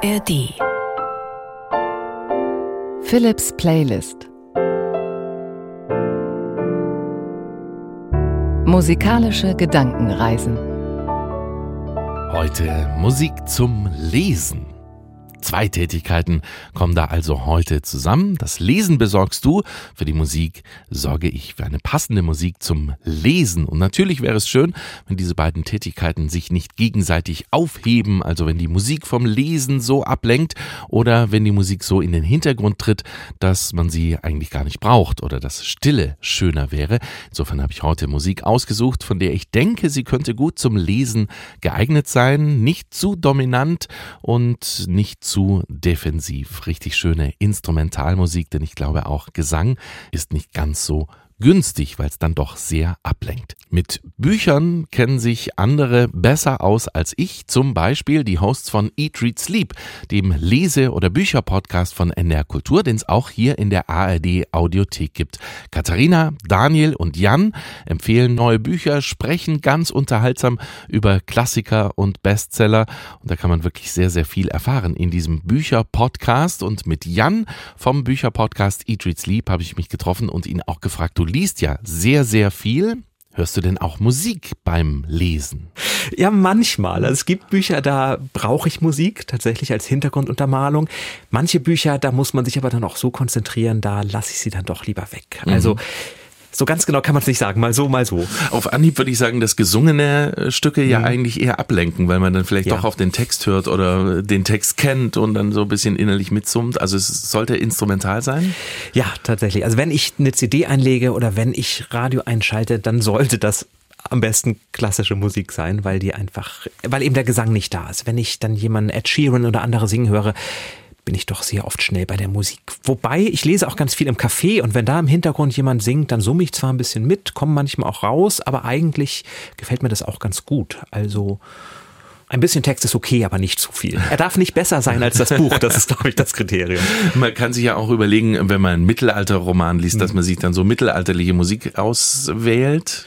ARD Philips Playlist. Musikalische Gedankenreisen. Heute Musik zum Lesen. Zwei Tätigkeiten kommen da also heute zusammen. Das Lesen besorgst du, für die Musik sorge ich für eine passende Musik zum Lesen. Und natürlich wäre es schön, wenn diese beiden Tätigkeiten sich nicht gegenseitig aufheben, also wenn die Musik vom Lesen so ablenkt oder wenn die Musik so in den Hintergrund tritt, dass man sie eigentlich gar nicht braucht oder dass Stille schöner wäre. Insofern habe ich heute Musik ausgesucht, von der ich denke, sie könnte gut zum Lesen geeignet sein, nicht zu dominant und nicht zu defensiv. Richtig schöne Instrumentalmusik, denn ich glaube auch Gesang ist nicht ganz so günstig, weil es dann doch sehr ablenkt. Mit Büchern kennen sich andere besser aus als ich, zum Beispiel die Hosts von Eat, Read, Sleep, dem Lese- oder Bücher-Podcast von NR Kultur, den es auch hier in der ARD Audiothek gibt. Katharina, Daniel und Jan empfehlen neue Bücher, sprechen ganz unterhaltsam über Klassiker und Bestseller und da kann man wirklich sehr, sehr viel erfahren in diesem Bücher-Podcast und mit Jan vom Bücher-Podcast Eat, Read, Sleep habe ich mich getroffen und ihn auch gefragt, du liest ja sehr, sehr viel. Hörst du denn auch Musik beim Lesen? Ja, manchmal. Also es gibt Bücher, da brauche ich Musik tatsächlich als Hintergrunduntermalung. Manche Bücher, da muss man sich aber dann auch so konzentrieren, da lasse ich sie dann doch lieber weg. Also mhm. So ganz genau kann man es nicht sagen, mal so, mal so. Auf Anhieb würde ich sagen, dass gesungene äh, Stücke ja mhm. eigentlich eher ablenken, weil man dann vielleicht ja. doch auf den Text hört oder den Text kennt und dann so ein bisschen innerlich mitsummt. Also es sollte instrumental sein? Ja, tatsächlich. Also wenn ich eine CD einlege oder wenn ich Radio einschalte, dann sollte das am besten klassische Musik sein, weil die einfach, weil eben der Gesang nicht da ist. Wenn ich dann jemanden Ed Sheeran oder andere singen höre, bin ich doch sehr oft schnell bei der Musik. Wobei, ich lese auch ganz viel im Café und wenn da im Hintergrund jemand singt, dann summe ich zwar ein bisschen mit, komme manchmal auch raus, aber eigentlich gefällt mir das auch ganz gut. Also ein bisschen Text ist okay, aber nicht zu viel. Er darf nicht besser sein als das Buch, das ist, glaube ich, das Kriterium. Man kann sich ja auch überlegen, wenn man einen Mittelalterroman liest, dass man sich dann so mittelalterliche Musik auswählt.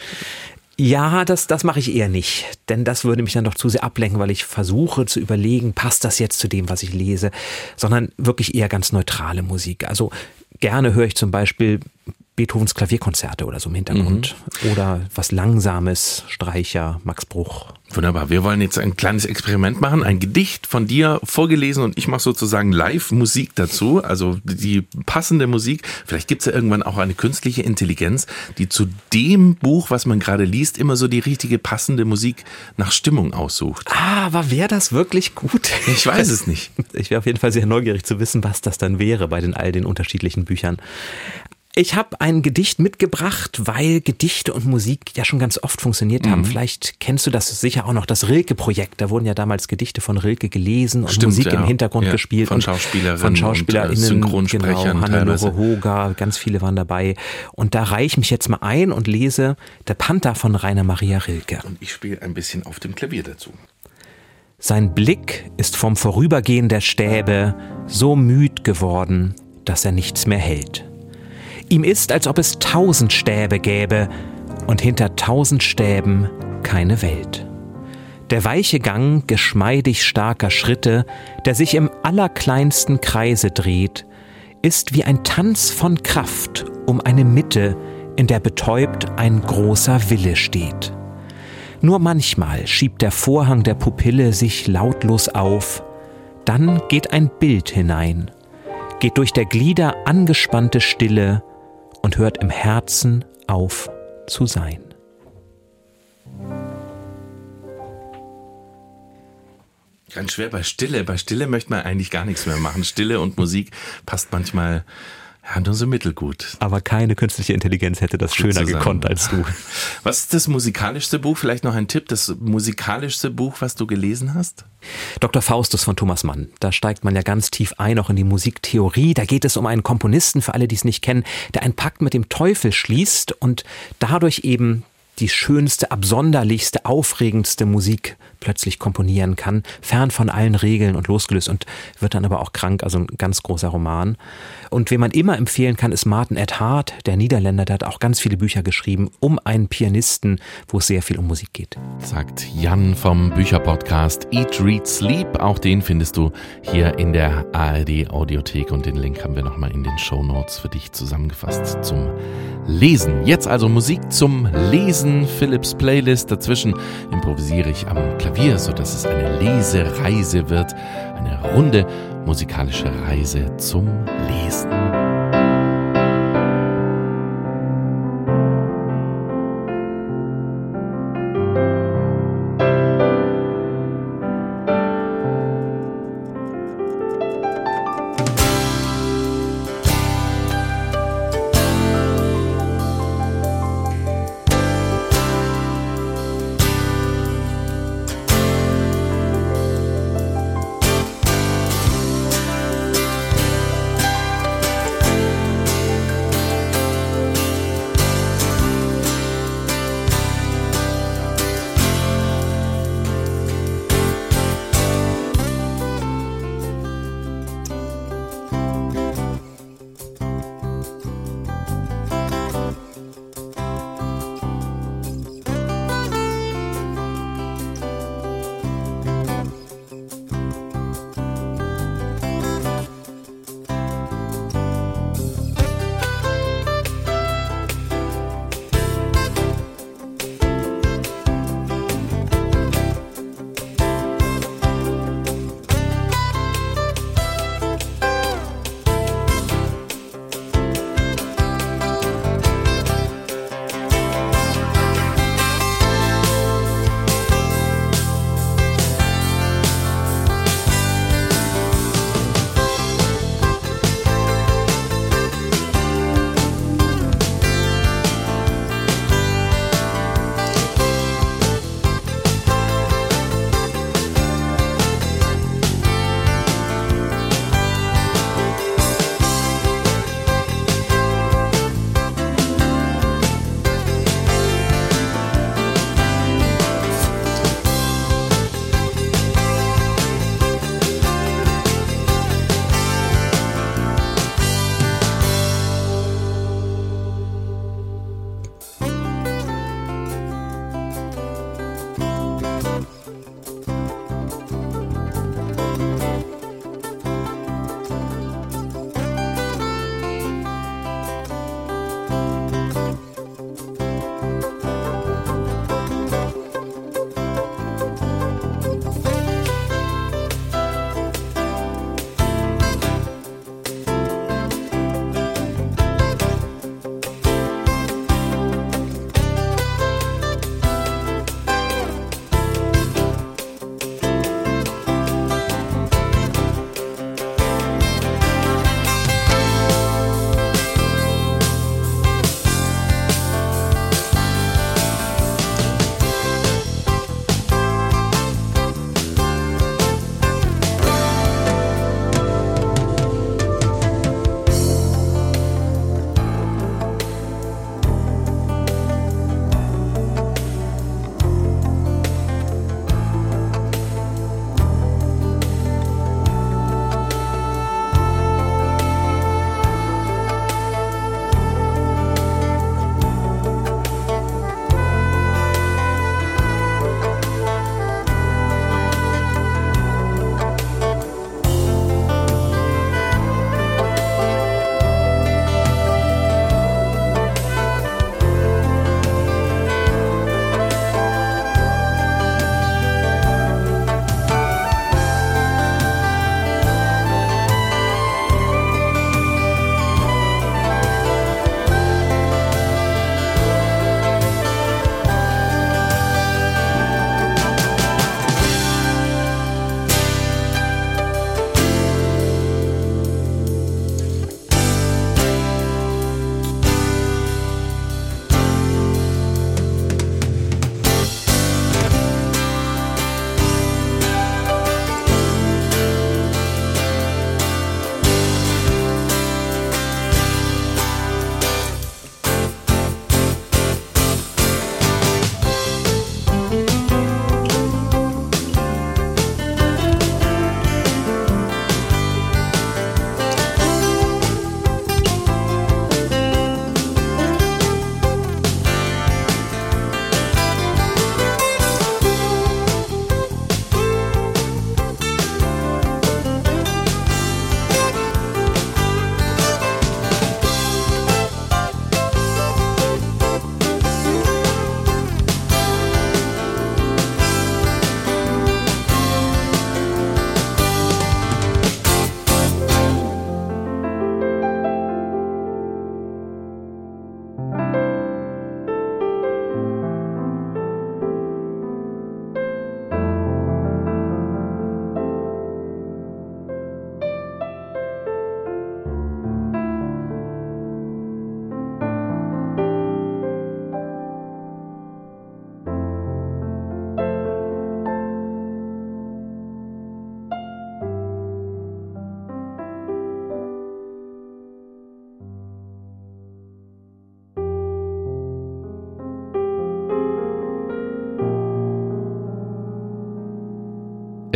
Ja, das, das mache ich eher nicht, denn das würde mich dann doch zu sehr ablenken, weil ich versuche zu überlegen, passt das jetzt zu dem, was ich lese, sondern wirklich eher ganz neutrale Musik. Also gerne höre ich zum Beispiel Beethovens Klavierkonzerte oder so im Hintergrund. Mhm. Oder was Langsames, Streicher, Max Bruch. Wunderbar. Wir wollen jetzt ein kleines Experiment machen. Ein Gedicht von dir vorgelesen und ich mache sozusagen Live-Musik dazu. Also die passende Musik. Vielleicht gibt es ja irgendwann auch eine künstliche Intelligenz, die zu dem Buch, was man gerade liest, immer so die richtige passende Musik nach Stimmung aussucht. Ah, aber wäre das wirklich gut? Ich weiß es nicht. Ich wäre auf jeden Fall sehr neugierig zu wissen, was das dann wäre bei den all den unterschiedlichen Büchern. Ich habe ein Gedicht mitgebracht, weil Gedichte und Musik ja schon ganz oft funktioniert haben. Mhm. Vielleicht kennst du das sicher auch noch, das Rilke-Projekt. Da wurden ja damals Gedichte von Rilke gelesen und Stimmt, Musik ja. im Hintergrund ja, gespielt. Von Schauspielerinnen, von SchauspielerInnen, und, äh, Synchronsprechern genau, Hannelore Hoga, ganz viele waren dabei. Und da reiche ich mich jetzt mal ein und lese Der Panther von Rainer Maria Rilke. Und ich spiele ein bisschen auf dem Klavier dazu. Sein Blick ist vom Vorübergehen der Stäbe so müd geworden, dass er nichts mehr hält. Ihm ist, als ob es tausend Stäbe gäbe und hinter tausend Stäben keine Welt. Der weiche Gang geschmeidig starker Schritte, der sich im allerkleinsten Kreise dreht, ist wie ein Tanz von Kraft um eine Mitte, in der betäubt ein großer Wille steht. Nur manchmal schiebt der Vorhang der Pupille sich lautlos auf, dann geht ein Bild hinein, geht durch der Glieder angespannte Stille und hört im Herzen auf zu sein. Ganz schwer bei Stille. Bei Stille möchte man eigentlich gar nichts mehr machen. Stille und Musik passt manchmal ja, nur so mittelgut. Aber keine künstliche Intelligenz hätte das Gut schöner zusammen. gekonnt als du. Was ist das musikalischste Buch? Vielleicht noch ein Tipp, das musikalischste Buch, was du gelesen hast? Dr. Faustus von Thomas Mann. Da steigt man ja ganz tief ein, auch in die Musiktheorie. Da geht es um einen Komponisten, für alle, die es nicht kennen, der einen Pakt mit dem Teufel schließt und dadurch eben die schönste, absonderlichste, aufregendste Musik plötzlich komponieren kann, fern von allen Regeln und losgelöst und wird dann aber auch krank, also ein ganz großer Roman. Und wen man immer empfehlen kann, ist Martin Ed Hart, der Niederländer, der hat auch ganz viele Bücher geschrieben um einen Pianisten, wo es sehr viel um Musik geht. Sagt Jan vom Bücherpodcast Eat, Read, Sleep. Auch den findest du hier in der ARD Audiothek und den Link haben wir nochmal in den Show Notes für dich zusammengefasst zum Lesen. Jetzt also Musik zum Lesen, Philips Playlist. Dazwischen improvisiere ich am Klavier, sodass es eine Lesereise wird. Eine runde musikalische Reise zum Lesen.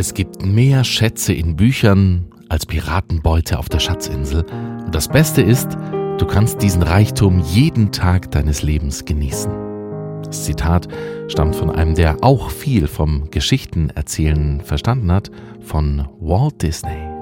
Es gibt mehr Schätze in Büchern als Piratenbeute auf der Schatzinsel. Und das Beste ist, du kannst diesen Reichtum jeden Tag deines Lebens genießen. Das Zitat stammt von einem, der auch viel vom Geschichtenerzählen verstanden hat, von Walt Disney.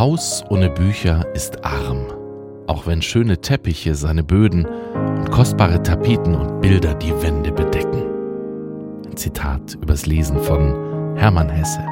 Haus ohne Bücher ist arm, auch wenn schöne Teppiche seine Böden und kostbare Tapeten und Bilder die Wände bedecken. Ein Zitat übers Lesen von Hermann Hesse.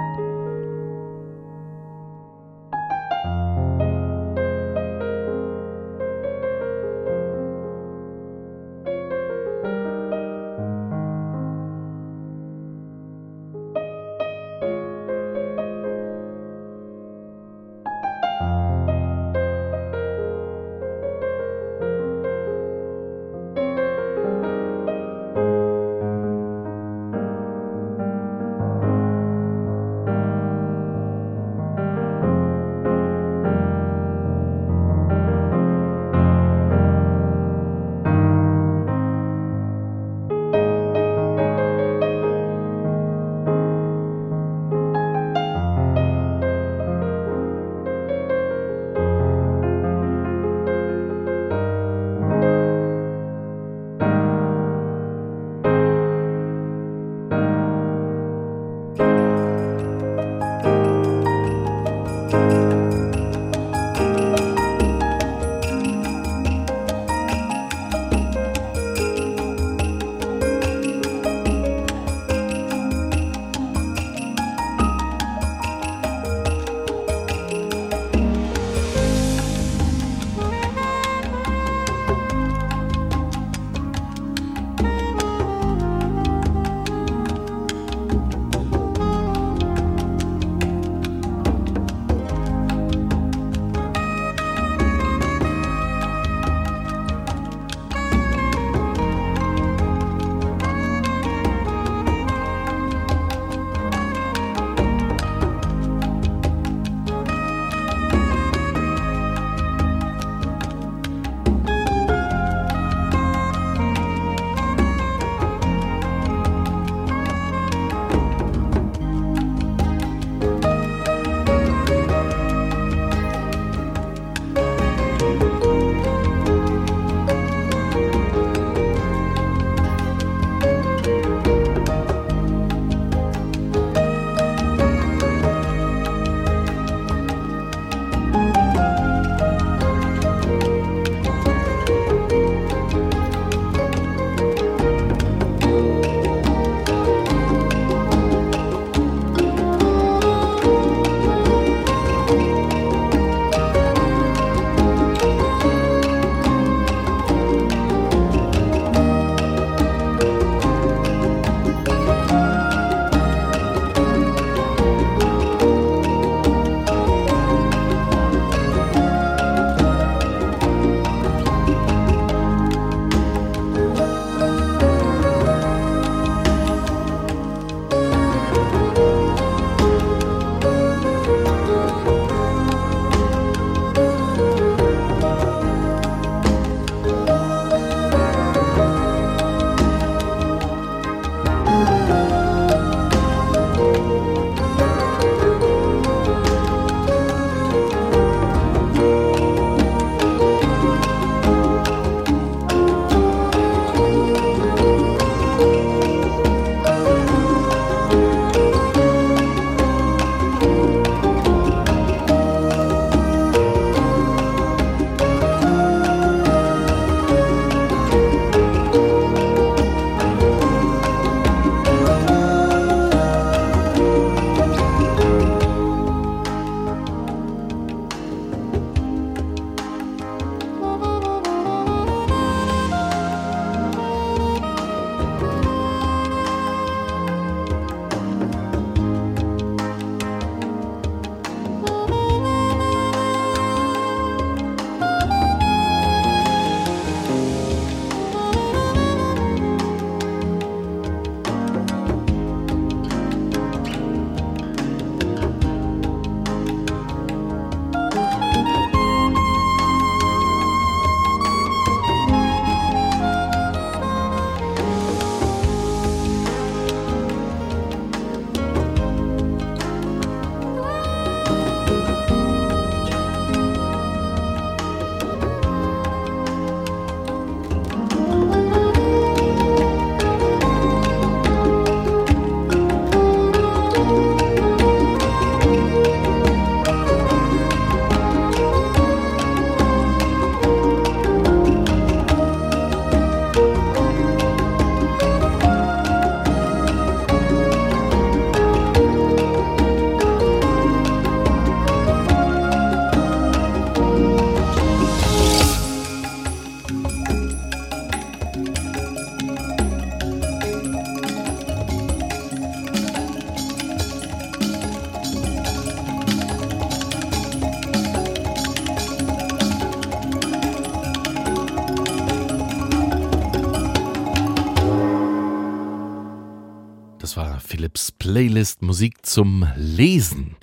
Musik zum Lesen.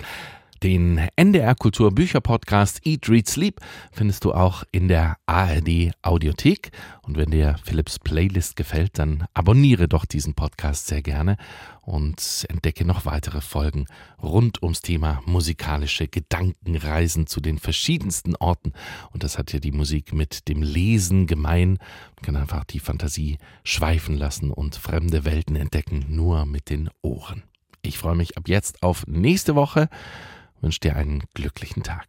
Den NDR Kultur Bücher Podcast Eat, Read, Sleep findest du auch in der ARD Audiothek. Und wenn dir Philips Playlist gefällt, dann abonniere doch diesen Podcast sehr gerne und entdecke noch weitere Folgen rund ums Thema musikalische Gedankenreisen zu den verschiedensten Orten. Und das hat ja die Musik mit dem Lesen gemein. Man kann einfach die Fantasie schweifen lassen und fremde Welten entdecken, nur mit den Ohren. Ich freue mich ab jetzt auf nächste Woche wünsche dir einen glücklichen Tag.